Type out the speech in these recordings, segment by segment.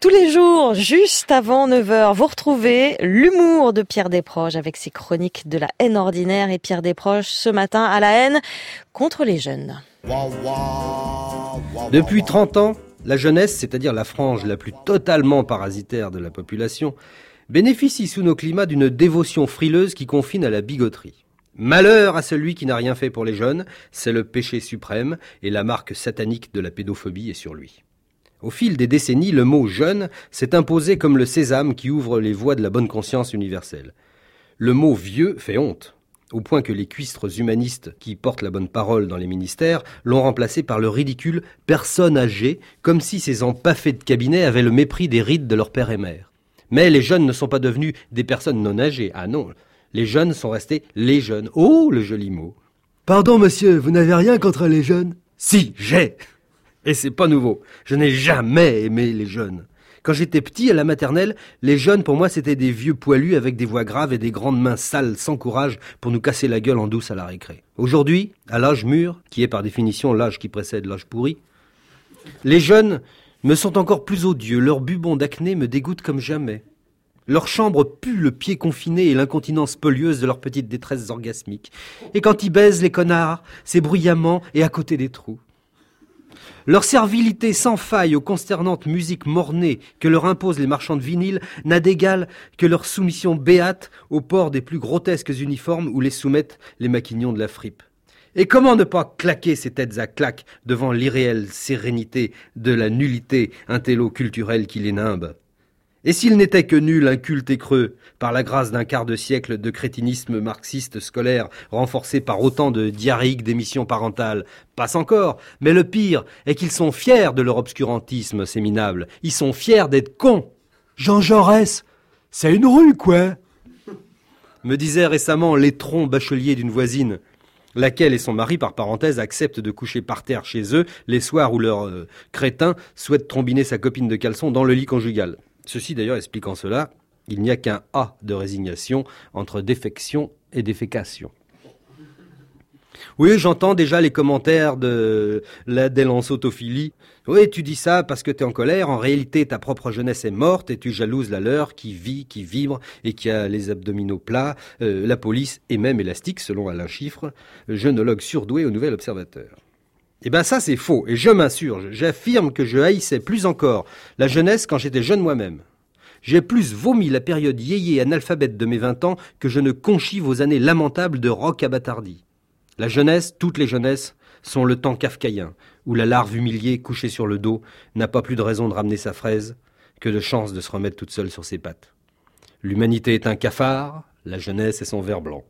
Tous les jours, juste avant 9h, vous retrouvez l'humour de Pierre Desproges avec ses chroniques de la haine ordinaire et Pierre Desproges ce matin à la haine contre les jeunes. Depuis 30 ans, la jeunesse, c'est-à-dire la frange la plus totalement parasitaire de la population, bénéficie sous nos climats d'une dévotion frileuse qui confine à la bigoterie. Malheur à celui qui n'a rien fait pour les jeunes, c'est le péché suprême et la marque satanique de la pédophobie est sur lui. Au fil des décennies, le mot jeune s'est imposé comme le sésame qui ouvre les voies de la bonne conscience universelle. Le mot vieux fait honte, au point que les cuistres humanistes qui portent la bonne parole dans les ministères l'ont remplacé par le ridicule personne âgée, comme si ces empaffés de cabinet avaient le mépris des rides de leur père et mère. Mais les jeunes ne sont pas devenus des personnes non âgées. Ah non, les jeunes sont restés les jeunes. Oh, le joli mot. Pardon, monsieur, vous n'avez rien contre les jeunes? Si, j'ai. Et c'est pas nouveau. Je n'ai jamais aimé les jeunes. Quand j'étais petit à la maternelle, les jeunes pour moi c'était des vieux poilus avec des voix graves et des grandes mains sales sans courage pour nous casser la gueule en douce à la récré. Aujourd'hui, à l'âge mûr, qui est par définition l'âge qui précède l'âge pourri, les jeunes me sont encore plus odieux, leurs bubons d'acné me dégoûtent comme jamais. Leur chambre pue le pied confiné et l'incontinence polieuse de leurs petites détresses orgasmiques. Et quand ils baisent les connards, c'est bruyamment et à côté des trous. Leur servilité sans faille aux consternantes musiques mornées que leur imposent les marchands de vinyle n'a d'égal que leur soumission béate au port des plus grotesques uniformes où les soumettent les maquignons de la fripe. Et comment ne pas claquer ces têtes à claques devant l'irréelle sérénité de la nullité intello-culturelle qui les nimbe? Et s'il n'était que nul, inculte et creux, par la grâce d'un quart de siècle de crétinisme marxiste scolaire renforcé par autant de diarrhéiques d'émissions parentales, passe encore, mais le pire est qu'ils sont fiers de leur obscurantisme séminable, ils sont fiers d'être cons. Jean Jaurès, c'est une rue, quoi me disait récemment l'étron bachelier d'une voisine, laquelle et son mari, par parenthèse, acceptent de coucher par terre chez eux les soirs où leur euh, crétin souhaite trombiner sa copine de caleçon dans le lit conjugal. Ceci d'ailleurs expliquant cela, il n'y a qu'un A de résignation entre défection et défécation. Oui, j'entends déjà les commentaires de la délancotophilie. Oui, tu dis ça parce que tu es en colère. En réalité, ta propre jeunesse est morte et tu jalouses la leur qui vit, qui vibre et qui a les abdominaux plats, euh, la police et même élastique, selon Alain Chiffre, jeunologue surdoué au Nouvel Observateur. Eh bien ça c'est faux, et je m'insurge. J'affirme que je haïssais plus encore la jeunesse quand j'étais jeune moi-même. J'ai plus vomi la période yéyé analphabète de mes vingt ans que je ne conchis vos années lamentables de rock à bâtardie. La jeunesse, toutes les jeunesses, sont le temps kafkaïen, où la larve humiliée, couchée sur le dos, n'a pas plus de raison de ramener sa fraise que de chance de se remettre toute seule sur ses pattes. L'humanité est un cafard, la jeunesse est son ver blanc.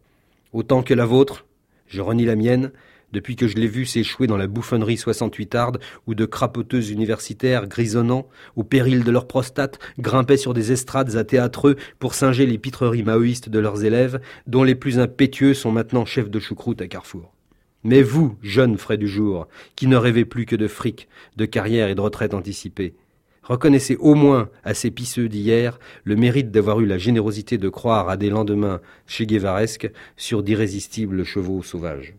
Autant que la vôtre, je renie la mienne, depuis que je l'ai vu s'échouer dans la bouffonnerie 68 arde, où de crapoteuses universitaires grisonnant, au péril de leur prostate, grimpaient sur des estrades à théâtreux pour singer les pitreries maoïstes de leurs élèves, dont les plus impétueux sont maintenant chefs de choucroute à Carrefour. Mais vous, jeunes frais du jour, qui ne rêvez plus que de fric, de carrière et de retraite anticipée, Reconnaissez au moins à ces pisseux d'hier le mérite d'avoir eu la générosité de croire à des lendemains chez Guévaresque sur d'irrésistibles chevaux sauvages.